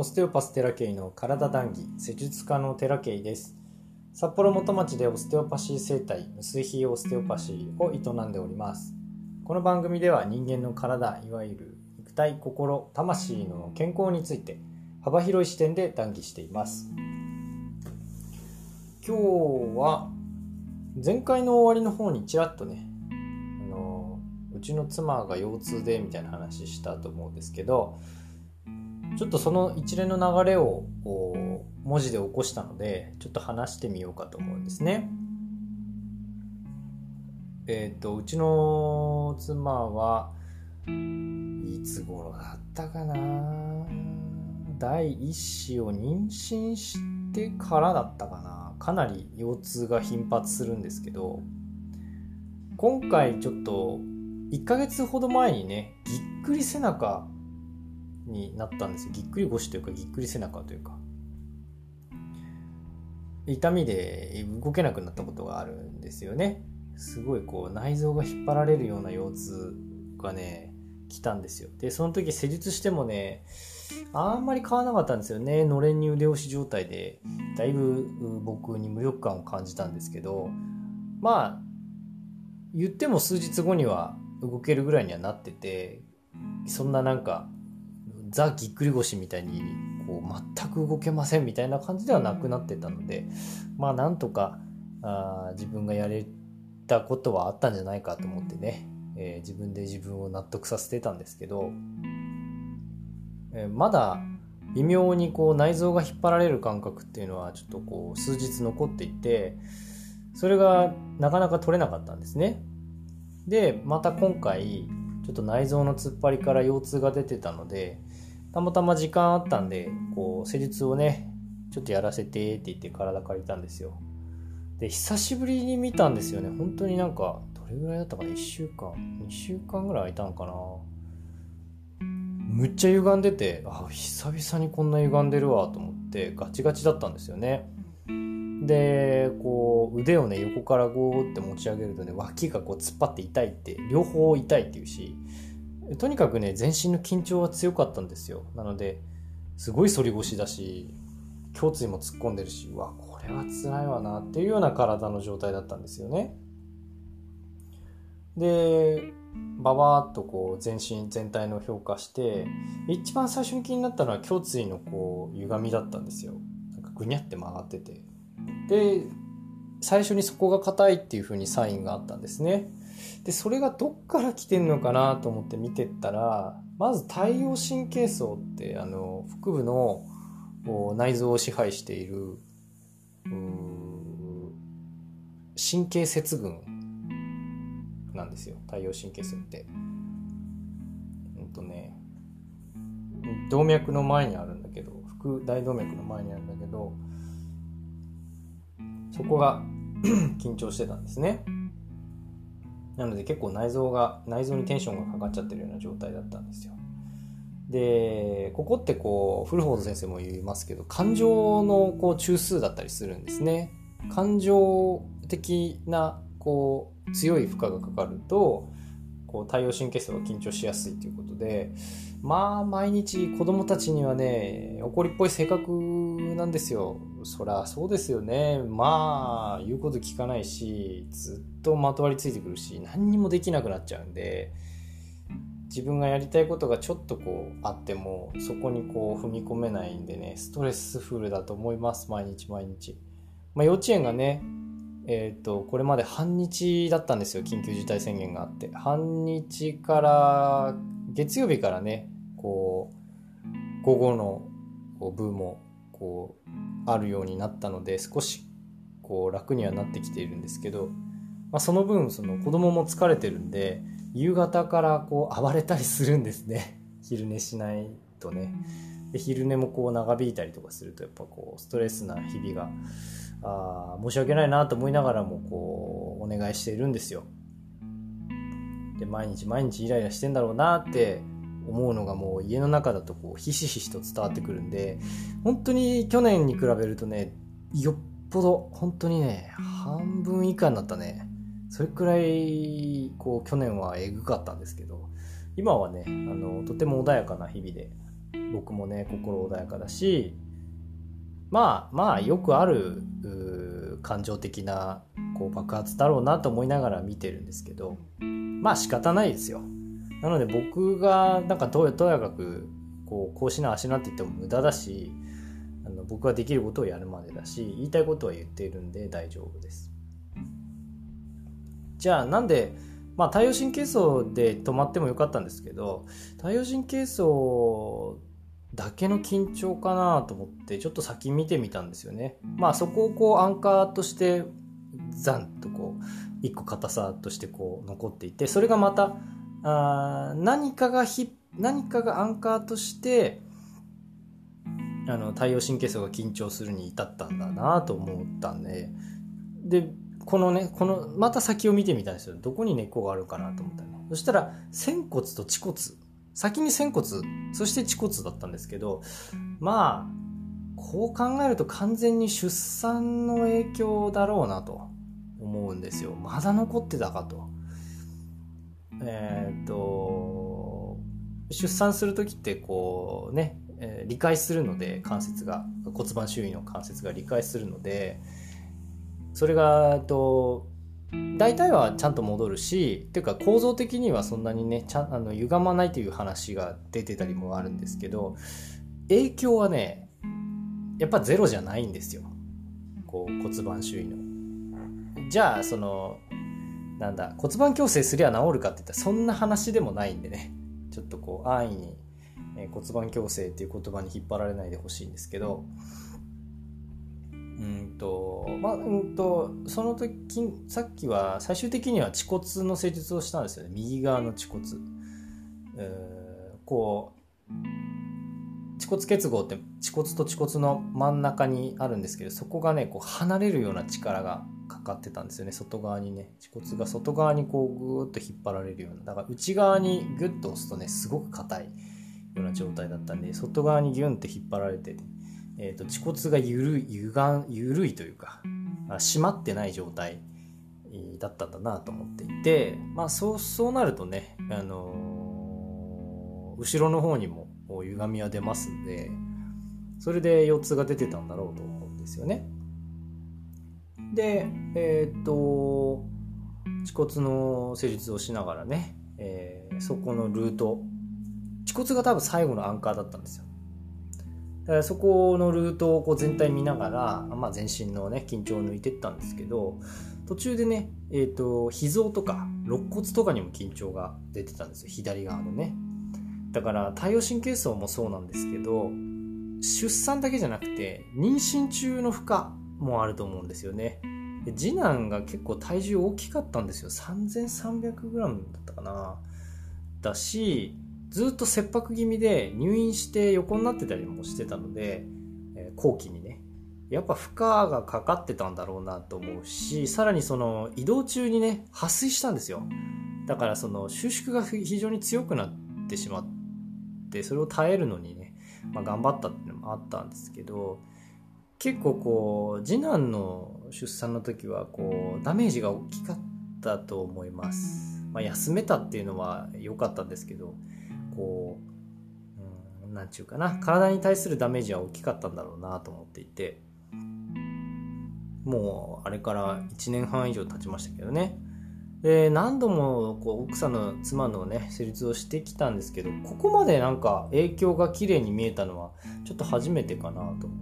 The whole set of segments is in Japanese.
オステオパステラケイの体談義施術家のテラケイです。札幌元町でオステオパシー生態無水肥オステオパシーを営んでおります。この番組では人間の体いわゆる肉体心魂の健康について幅広い視点で談義しています。今日は前回の終わりの方にちらっとねあのうちの妻が腰痛でみたいな話したと思うんですけどちょっとその一連の流れを文字で起こしたのでちょっと話してみようかと思うんですね。えっ、ー、とうちの妻はいつ頃だったかな第一子を妊娠してからだったかなかなり腰痛が頻発するんですけど今回ちょっと1ヶ月ほど前にねぎっくり背中になったんですよ。ぎっくり腰というかぎっくり背中というか。痛みで動けなくなったことがあるんですよね。すごいこう内臓が引っ張られるような腰痛がね来たんですよ。でその時施術してもねあんまり変わらなかったんですよね。のれんに腕押し状態で。だいぶ僕に無力感を感じたんですけど。まあ言っても数日後には動けるぐらいにはなっててそんななんかザ・ぎっくり腰みたいにこう全く動けませんみたいな感じではなくなってたのでまあなんとかあ自分がやれたことはあったんじゃないかと思ってね、えー、自分で自分を納得させてたんですけど、えー、まだ微妙にこう内臓が引っ張られる感覚っていうのはちょっとこう数日残っていてそれがなかなか取れなかったんですね。でまた今回ちょっと内臓の突っ張りから腰痛が出てたのでたまたま時間あったんで、こう、施術をね、ちょっとやらせてって言って体借りたんですよ。で、久しぶりに見たんですよね。本当になんか、どれぐらいだったかな ?1 週間 ?2 週間ぐらい空いたのかな？むっちゃ歪んでて、あ、久々にこんな歪んでるわと思ってガチガチだったんですよね。で、こう、腕をね、横からゴーって持ち上げるとね、脇がこう突っ張って痛いって、両方痛いっていうし、とにかくね全身の緊張は強かったんですよ。なのですごい反り腰だし胸椎も突っ込んでるしうわこれは辛いわなっていうような体の状態だったんですよね。でババーっとこう全身全体の評価して一番最初に気になったのは胸椎のこう歪みだったんですよ。なんかぐにゃって曲がってて。で最初にそこが硬いっていう風にサインがあったんですね。でそれがどっから来てんのかなと思って見てったらまず太陽神経層ってあの腹部の内臓を支配している神経節群なんですよ太陽神経層って。うんとね動脈の前にあるんだけど腹大動脈の前にあるんだけどそこが 緊張してたんですね。なので結構内臓が内臓にテンションがかかっちゃってるような状態だったんですよ。でここってこう古本先生も言いますけど感情のこう中枢だったりするんですね。感情的なこう強い負荷がかかるとこう太陽神経層が緊張しやすいということでまあ毎日子供たちにはね怒りっぽい性格なんですよ。そりゃそうですよね。まあ言うこと聞かないしずっとまとわりついてくるし何にもできなくなっちゃうんで自分がやりたいことがちょっとこうあってもそこにこう踏み込めないんでねストレスフルだと思います毎日毎日、まあ、幼稚園がねえっ、ー、とこれまで半日だったんですよ緊急事態宣言があって。半日から月曜日からねこう午後のこう部もこうあるようになったので少しこう楽にはなってきているんですけど、まあ、その分その子供も疲れてるんで夕方からこう暴れたりするんですね。昼寝しないとね。で昼寝もこう長引いたりとかするとやっぱこうストレスな日々があ申し訳ないなと思いながらもこうお願いしているんですよ。で毎日毎日イライラしてんだろうなって思うのがもう家の中だとこうひしひしと伝わってくるんで本当に去年に比べるとねよっぽど本当にね半分以下になったねそれくらいこう去年はえぐかったんですけど今はねあのとても穏やかな日々で僕もね心穏やかだしまあまあよくある感情的なこう爆発だろうなと思いながら見てるんですけどまあ仕方ないですよ。なので僕がなんかとやかくこうこうしなあしなって言っても無駄だしあの僕ができることをやるまでだし言いたいことは言っているんで大丈夫です。じゃあなんでまあ、太陽神経層で止まってもよかったんですけど太陽神経層だけの緊張かなと思ってちょっと先見てみたんですよね。まあそこをこうアンカーとしてザンとこう一個硬さとしてこう残っていてそれがまたあ何かがひ何かがアンカーとしてあの太陽神経層が緊張するに至ったんだなと思ったんででこのねこのまた先を見てみたんですよ。どこに根っこがあるかなと思ったら、そしたら仙骨と恥骨。先に仙骨。そして恥骨だったんですけどまあこう考えると完全に出産の影響だろうなと思うんですよ。まだ残ってたかと。えー、っと出産する時ってこうね、え、理解するので関節が骨盤周囲の関節が理解するのでそれがと大体はちゃんと戻るしっていうか構造的にはそんなにねちゃあの歪まないという話が出てたりもあるんですけど影響はねやっぱゼロじゃないんですよこう骨盤周囲の。じゃあそのなんだ骨盤矯正すりゃ治るかって言ったらそんな話でもないんでねちょっとこう安易に骨盤矯正っていう言葉に引っ張られないでほしいんですけどうんとまあうんとその時さっきは最終的には恥骨の施術をしたんですよね。右側の恥骨、えー、こう恥骨結合って恥骨と恥骨の真ん中にあるんですけどそこがねこう離れるような力がかかってたんですよね。外側にね。恥骨が外側にこうぐーっと引っ張られるような。だから内側にグッと押すとねすごく硬いような状態だったんで外側にギュンって引っ張られてえーと、恥骨が緩い歪緩いというか締まってない状態だったんだなと思っていて、まあ、そうそうなるとね、あのー、後ろの方にも歪みは出ますんでそれで腰痛が出てたんだろうと思うんですよね。でえっ、と恥骨の施術をしながらね、えー、そこのルート恥骨が多分最後のアンカーだったんですよ。そこのルートをこう全体見ながら、まあ、全身のね緊張を抜いてったんですけど途中でね、えーと、脾臓とか肋骨とかにも緊張が出てたんですよ。左側のね。だから太陽神経層もそうなんですけど出産だけじゃなくて妊娠中の負荷もあると思うんですよね。次男が結構体重大きかったんですよ。3300g だったかな。だしずっと切迫気味で入院して横になってたりもしてたので、えー、後期にね。やっぱ負荷がかかってたんだろうなと思うしさらにその移動中にね破水したんですよ。だからその収縮が非常に強くなってしまってそれを耐えるのにね、まあ、頑張ったっていうのもあったんですけど結構こう次男の出産の時はこうダメージが大きかったと思います、まあ、休めたっていうのは良かったんですけどこう、うん、なんちゅうかな。体に対するダメージは大きかったんだろうなと思っていて。もうあれから1年半以上経ちましたけどね。で何度もこう奥さんの妻のね施術をしてきたんですけどここまでなんか影響が綺麗に見えたのはちょっと初めてかなと思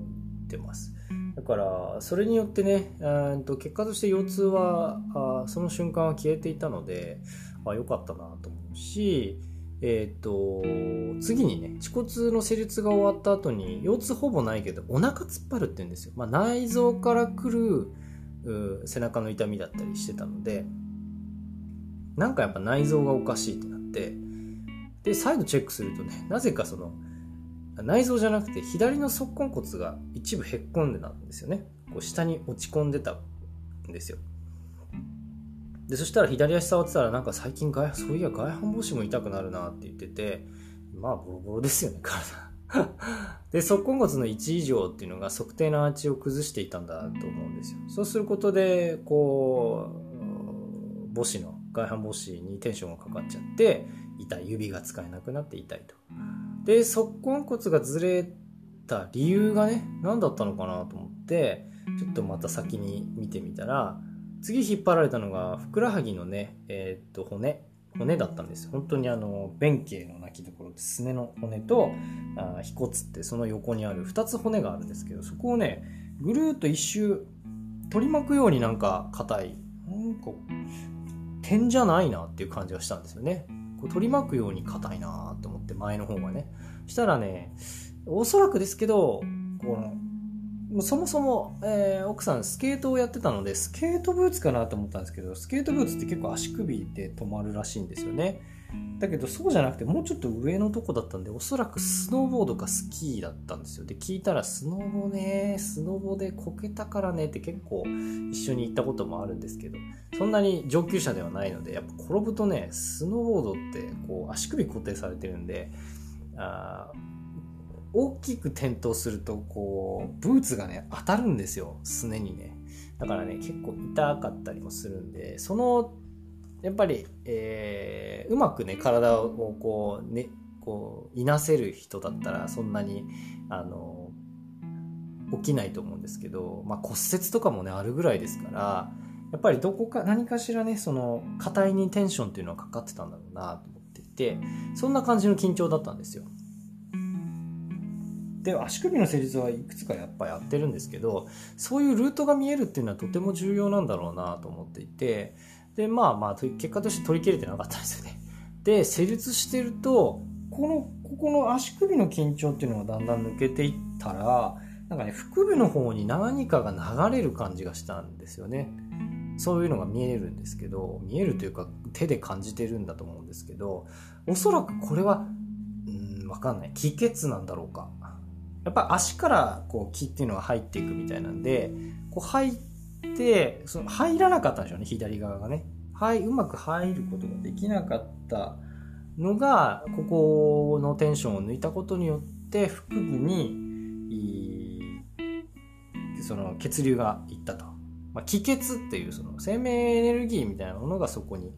ってます。だからそれによってねと結果として腰痛はあその瞬間は消えていたのであ良かったなと思うしえっ、ー、と、次にね、恥骨の施術が終わった後に、腰痛ほぼないけど、お腹突っ張るって言うんですよ。まあ、内臓から来る背中の痛みだったりしてたので、なんかやっぱ内臓がおかしいってなって、で、再度チェックするとね、なぜかその、内臓じゃなくて、左の側根骨が一部へっこんでたんですよね。こう下に落ち込んでたんですよ。でそしたら左足触ってたらなんか最近外そういや外反母趾も痛くなるなって言っててまあボロボロですよね体。で側根骨の1以上っていうのが測定のアーチを崩していたんだと思うんですよ。そうすることでこう母趾の外反母趾にテンションがかかっちゃって痛い指が使えなくなって痛いと。で側根骨がずれた理由がね何だったのかなと思ってちょっとまた先に見てみたら次引っ張られたのがふくらはぎのねえー、っと骨。骨だったんです本当にあの弁慶の泣きどころってすねの骨とあ腓骨ってその横にある2つ骨があるんですけどそこをねぐるーっと一周取り巻くようになんか硬いなんか点じゃないなっていう感じがしたんですよね。こう取り巻くように硬いなと思って前の方がね。したらねおそらくですけどこのそもそも、えー、奥さんスケートをやってたので、スケートブーツかなと思ったんですけど、スケートブーツって結構足首で止まるらしいんですよね。だけどそうじゃなくてもうちょっと上のとこだったんで、おそらくスノーボードかスキーだったんですよ。で、聞いたらスノボね、スノボでこけたからねって結構一緒に行ったこともあるんですけど、そんなに上級者ではないので、やっぱ転ぶとね、スノーボードってこう足首固定されてるんで、あ大きく転倒するとこうブーツがね当たるんですよ。すねにね。だからね結構痛かったりもするんでそのやっぱり、えー、うまくね体をこうねこういなせる人だったらそんなにあの起きないと思うんですけど、まあ、骨折とかもねあるぐらいですからやっぱりどこか何かしらねその硬いにテンションっていうのはかかってたんだろうなと思っていてそんな感じの緊張だったんですよ。で足首の施術はいくつかやっぱやってるんですけどそういうルートが見えるっていうのはとても重要なんだろうなと思っていてでまあまあ結果として取り切れてなかったんですよね。で施術してるとこのここの足首の緊張っていうのがだんだん抜けていったらなんかね腹部の方に何かが流れる感じがしたんですよね。そういうのが見えるんですけど見えるというか手で感じてるんだと思うんですけどおそらくこれはうん分かんない。気血なんだろうか。やっぱ足からこう気っていうのが入っていくみたいなんでこう入ってその入らなかったんでしょうね左側がね、はい、うまく入ることができなかったのがここのテンションを抜いたことによって腹部にその血流がいったと、まあ、気血っていうその生命エネルギーみたいなものがそこに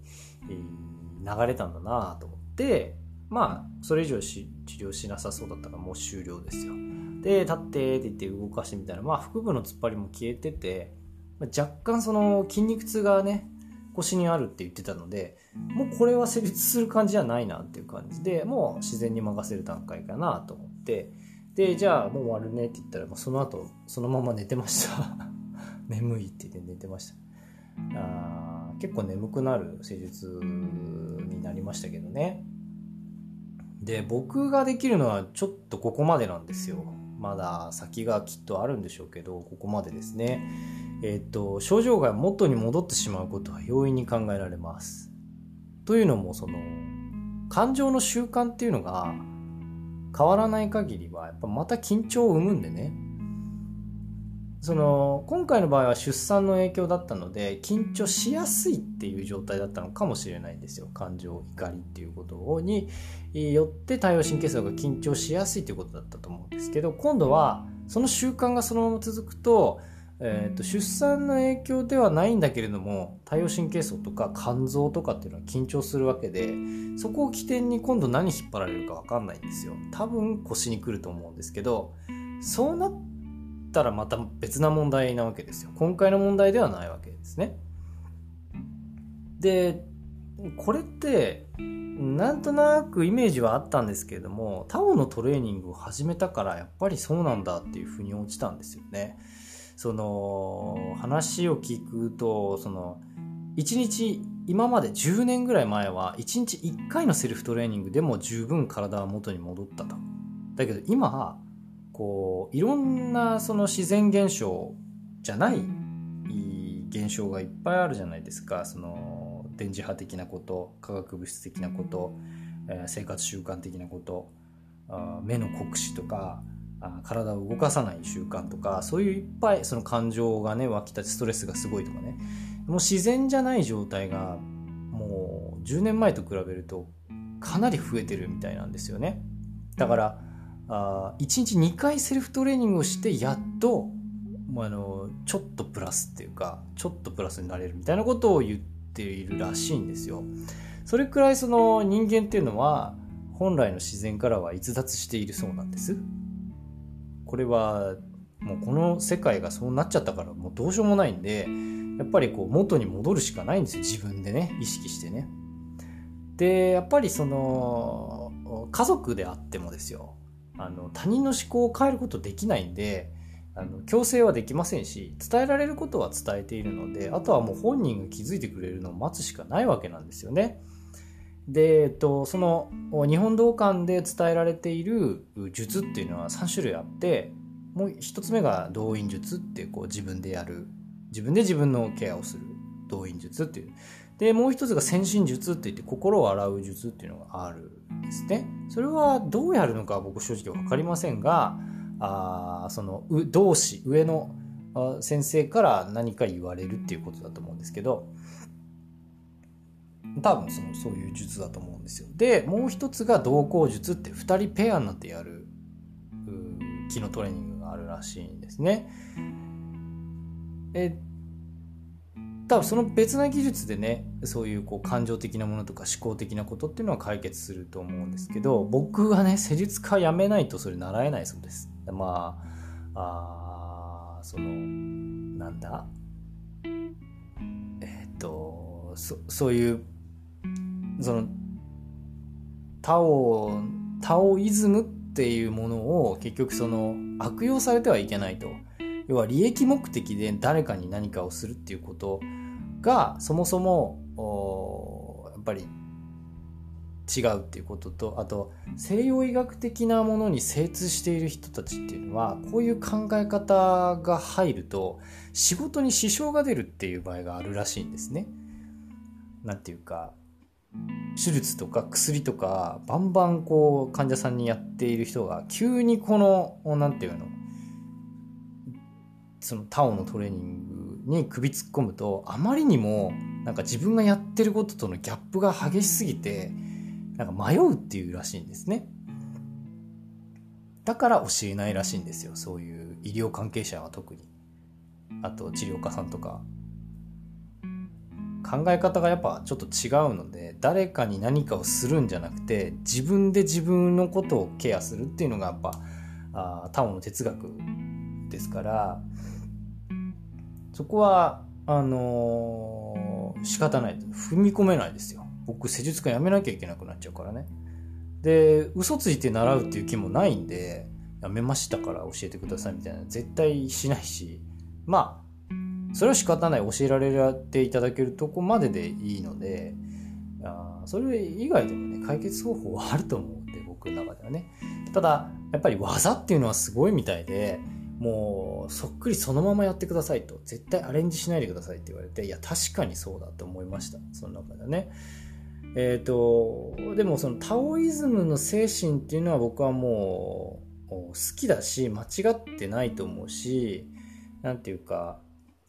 流れたんだなと思ってまあそれ以上し治療しなさそうだったらもう終了ですよ。で立ってって言って動かしてみたらまあ腹部の突っ張りも消えてて、若干その筋肉痛がね腰にあるって言ってたのでもうこれは成立する感じじゃないなっていう感じでもう自然に任せる段階かなと思って。でじゃあもう終わるねって言ったら、まあ、その後そのまま寝てました。眠いって言って寝てました。あ結構眠くなる施術になりましたけどね。で僕ができるのはちょっとここまでなんですよ。まだ先がきっとあるんでしょうけどここまでですね。えっ、と症状が元に戻ってしまうことは容易に考えられます。というのもその感情の習慣っていうのが変わらない限りはやっぱまた緊張を生むんでね。その今回の場合は出産の影響だったので緊張しやすいっていう状態だったのかもしれないんですよ。感情怒りっていうことによって対応神経層が緊張しやすいということだったと思うんですけど今度はその習慣がそのまま続くと,、えー、と出産の影響ではないんだけれども対応神経層とか肝臓とかっていうのは緊張するわけでそこを起点に今度何引っ張られるか分かんないんですよ。多分腰に来ると思うんですけどそうなってったらまた別な問題なわけですよ。今回の問題ではないわけですね。で、これって、なんとなくイメージはあったんですけれども、タオのトレーニングを始めたからやっぱりそうなんだっていうふうに落ちたんですよね。その、話を聞くと、その、1日、今まで10年ぐらい前は1日1回のセルフトレーニングでも十分体は元に戻ったと。だけど今、こういろんなその自然現象じゃない現象がいっぱいあるじゃないですか。その電磁波的なこと化学物質的なこと、え、生活習慣的なこと。あ目の酷使とかあ体を動かさない習慣とかそういういっぱいその感情がね湧き立ちストレスがすごいとかね。もう自然じゃない状態がもう10年前と比べるとかなり増えてるみたいなんですよね。だからあ1日2回セルフトレーニングをしてやっとまあのちょっとプラスっていうかちょっとプラスになれるみたいなことを言っているらしいんですよ。それくらいその人間っていうのは本来の自然からは逸脱しているそうなんです。これはもうこの世界がそうなっちゃったからもうどうしようもないんでやっぱりこう元に戻るしかないんですよ。自分でね意識してね。でやっぱりその家族であってもですよ。あの他人の思考を変えることできないんであの強制はできませんし伝えられることは伝えているのであとはもう本人が気づいてくれるのを待つしかないわけなんですよね。で、えっと、その日本道館で伝えられている術っていうのは3種類あってもう1つ目が動員術ってこう自分でやる。自分で自分のケアをする。動員術っていう。でもう一つが先進術って言って心を洗う術っていうのがあるんですね。それはどうやるのか僕正直分かりませんがあその同志上の先生から何か言われるっていうことだと思うんですけど多分そのそういう術だと思うんですよ。でもう一つが同行術って2人ペアになってやる気のトレーニングがあるらしいんですね。え多分その別な技術でねそういうこう感情的なものとか思考的なことっていうのは解決すると思うんですけど僕はね施術家やめないとそれ習えないそうです。まああそのなんだ？えっ、とそそういうそのタオタオイズムっていうものを結局その悪用されてはいけないと。要は利益目的で誰かに何かをするっていうことがそもそもやっぱり違うっていうこととあと西洋医学的なものに精通している人たちっていうのはこういう考え方が入ると仕事に支障が出るっていう場合があるらしいんですね。なんていうか手術とか薬とかバンバンこう患者さんにやっている人が急にこの何て言うのそのタオのトレーニングに首突っ込むとあまりにもなんか自分がやってることとのギャップが激しすぎてなんか迷うっていうらしいんですね。だから教えないらしいんですよ。そういう医療関係者は特に。あと治療家さんとか。考え方がやっぱちょっと違うので、誰かに何かをするんじゃなくて、自分で自分のことをケアするっていうのがやっぱ、あタオの哲学ですから、そこは、あのー、仕方ない。踏み込めないですよ。僕施術家やめなきゃいけなくなっちゃうからね。で嘘ついて習うっていう気もないんでやめましたから教えてくださいみたいな。絶対しないし。まあそれは仕方ない。教えられていただけるとこまででいいのであそれ以外でもね解決方法はあると思うんで僕の中ではね。ただやっぱり技っていうのはすごいみたいでもうそっくりそのままやってくださいと。絶対アレンジしないでくださいって言われていや確かにそうだと思いました。その中でね。えっ、ー、と、でもそのタオイズムの精神っていうのは僕はもう好きだし、間違ってないと思うし、なんていうか、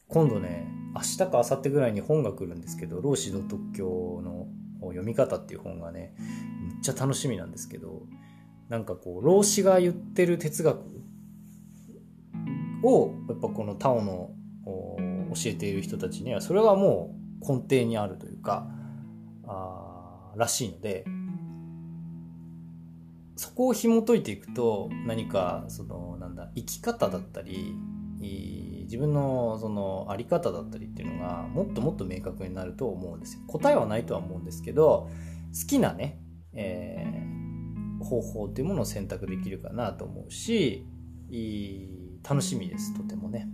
今度ね、明日か明後日ぐらいに本が来るんですけど、老子道特教の読み方っていう本がね、めっちゃ楽しみなんですけど、なんかこう、老子が言ってる哲学を、やっぱこのタオの教えている人たちには、それがもう根底にあるというか、あらしいのでそこを紐解いていくと何かそのなんだ生き方だったり自分のその在り方だったりっていうのがもっともっと明確になると思うんですよ。答えはないとは思うんですけど好きなね、えー、方法っていうものを選択できるかなと思うし楽しみですとてもね。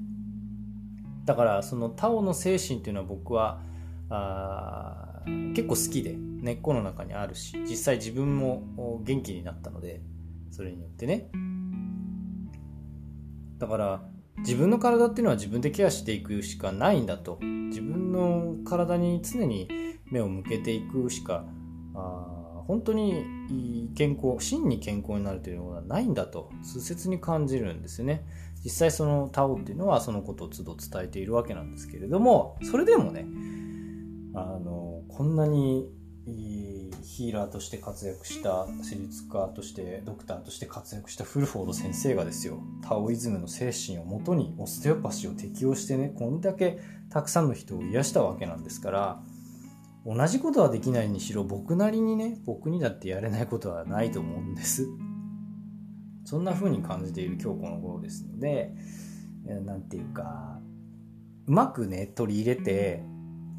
だからそのタオの精神っていうのは僕はあ結構好きで根っこの中にあるし実際自分も元気になったのでそれによってね。だから自分の体っていうのは自分でケアしていくしかないんだと。自分の体に常に目を向けていくしかあ本当に健康真に健康になるというのはないんだと痛切に感じるんですよね。実際そのタオっていうのはそのことを都度伝えているわけなんですけれどもそれでもねあのこんなにヒーラーとして活躍した施術家としてドクターとして活躍したフルフォード先生がですよタオイズムの精神をもとにオステオパシーを適用してねこんだけたくさんの人を癒したわけなんですから同じことはできないにしろ僕なりにね僕にだってやれないことはないと思うんです。そんな風に感じている今日この頃ですので何て言うかうまくね取り入れて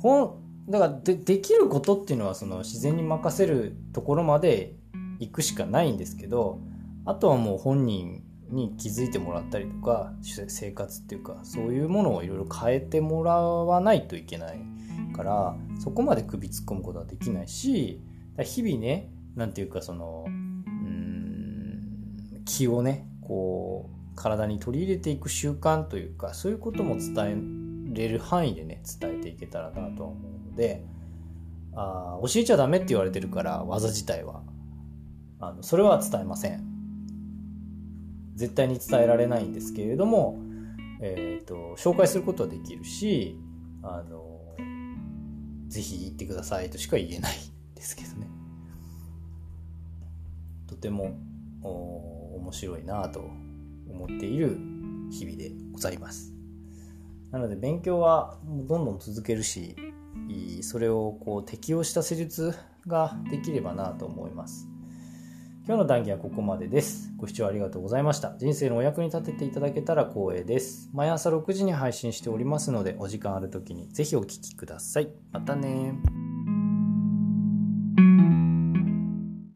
本だからでできることっていうのはその自然に任せるところまで行くしかないんですけどあとはもう本人に気づいてもらったりとか生活っていうかそういうものをいろいろ変えてもらわないといけない。からそこまで首突っ込むことはできないし日々ね何て言うかそのうん気をねこう体に取り入れていく習慣というかそういうことも伝えれる範囲でね伝えていけたらなとは思うのであ教えちゃダメって言われてるから技自体は。あのそれは伝えません。絶対に伝えられないんですけれども、えー、と紹介することはできるしあのぜひ行ってくださいとしか言えないですけどね。とても面白いなと思っている日々でございます。なので勉強はどんどん続けるし、それをこう適応した施術ができればなと思います。今日の談義はここまでです。ご視聴ありがとうございました。人生のお役に立てていただけたら光栄です。毎朝6時に配信しておりますので、お時間ある時にぜひお聴きください。またね